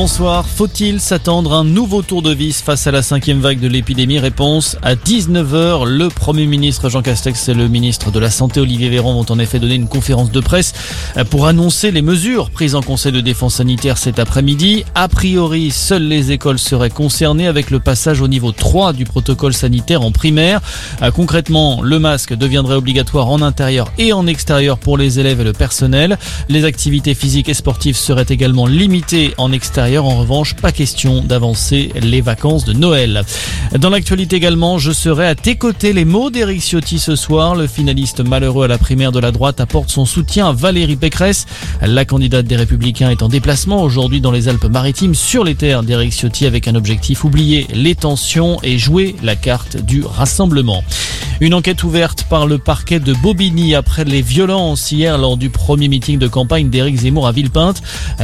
Bonsoir. Faut-il s'attendre à un nouveau tour de vis face à la cinquième vague de l'épidémie? Réponse à 19h. Le Premier ministre Jean Castex et le ministre de la Santé Olivier Véran vont en effet donner une conférence de presse pour annoncer les mesures prises en Conseil de défense sanitaire cet après-midi. A priori, seules les écoles seraient concernées avec le passage au niveau 3 du protocole sanitaire en primaire. Euh, concrètement, le masque deviendrait obligatoire en intérieur et en extérieur pour les élèves et le personnel. Les activités physiques et sportives seraient également limitées en extérieur en revanche, pas question d'avancer les vacances de Noël. Dans l'actualité également, je serai à tes côtés. Les mots d'Éric Ciotti ce soir. Le finaliste malheureux à la primaire de la droite apporte son soutien à Valérie Pécresse. La candidate des Républicains est en déplacement aujourd'hui dans les Alpes-Maritimes sur les terres d'Éric Ciotti avec un objectif oublier les tensions et jouer la carte du rassemblement. Une enquête ouverte par le parquet de Bobigny après les violences hier lors du premier meeting de campagne d'Éric Zemmour à Villepinte.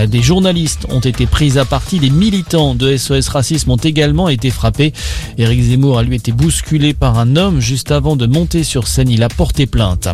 Des journalistes ont été pris à partie. Des militants de SOS Racisme ont également été frappés. Éric Zemmour a lui été bousculé par un homme juste avant de monter sur scène. Il a porté plainte.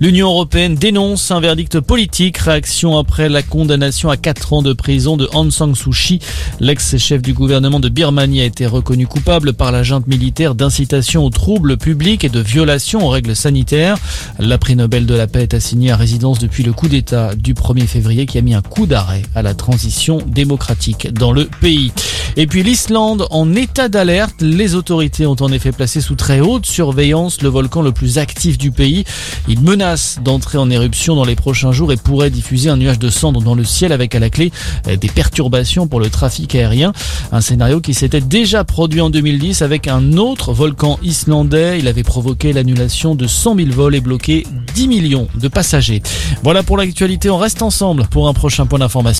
L'Union européenne dénonce un verdict politique. Réaction après la condamnation à 4 ans de prison de Aung San Suu Kyi. L'ex-chef du gouvernement de Birmanie a été reconnu coupable par la junte militaire d'incitation aux troubles publics et de violation aux règles sanitaires. La prix Nobel de la paix est assignée à résidence depuis le coup d'État du 1er février qui a mis un coup d'arrêt à la transition démocratique dans le pays. Et puis l'Islande en état d'alerte. Les autorités ont en effet placé sous très haute surveillance le volcan le plus actif du pays. Il menace d'entrer en éruption dans les prochains jours et pourrait diffuser un nuage de cendres dans le ciel avec à la clé euh, des perturbations pour le trafic aérien. Un scénario qui s'était déjà produit en 2010 avec un autre volcan islandais. Il avait provoqué l'annulation de 100 000 vols et bloqué 10 millions de passagers. Voilà pour l'actualité. On reste ensemble pour un prochain point d'information.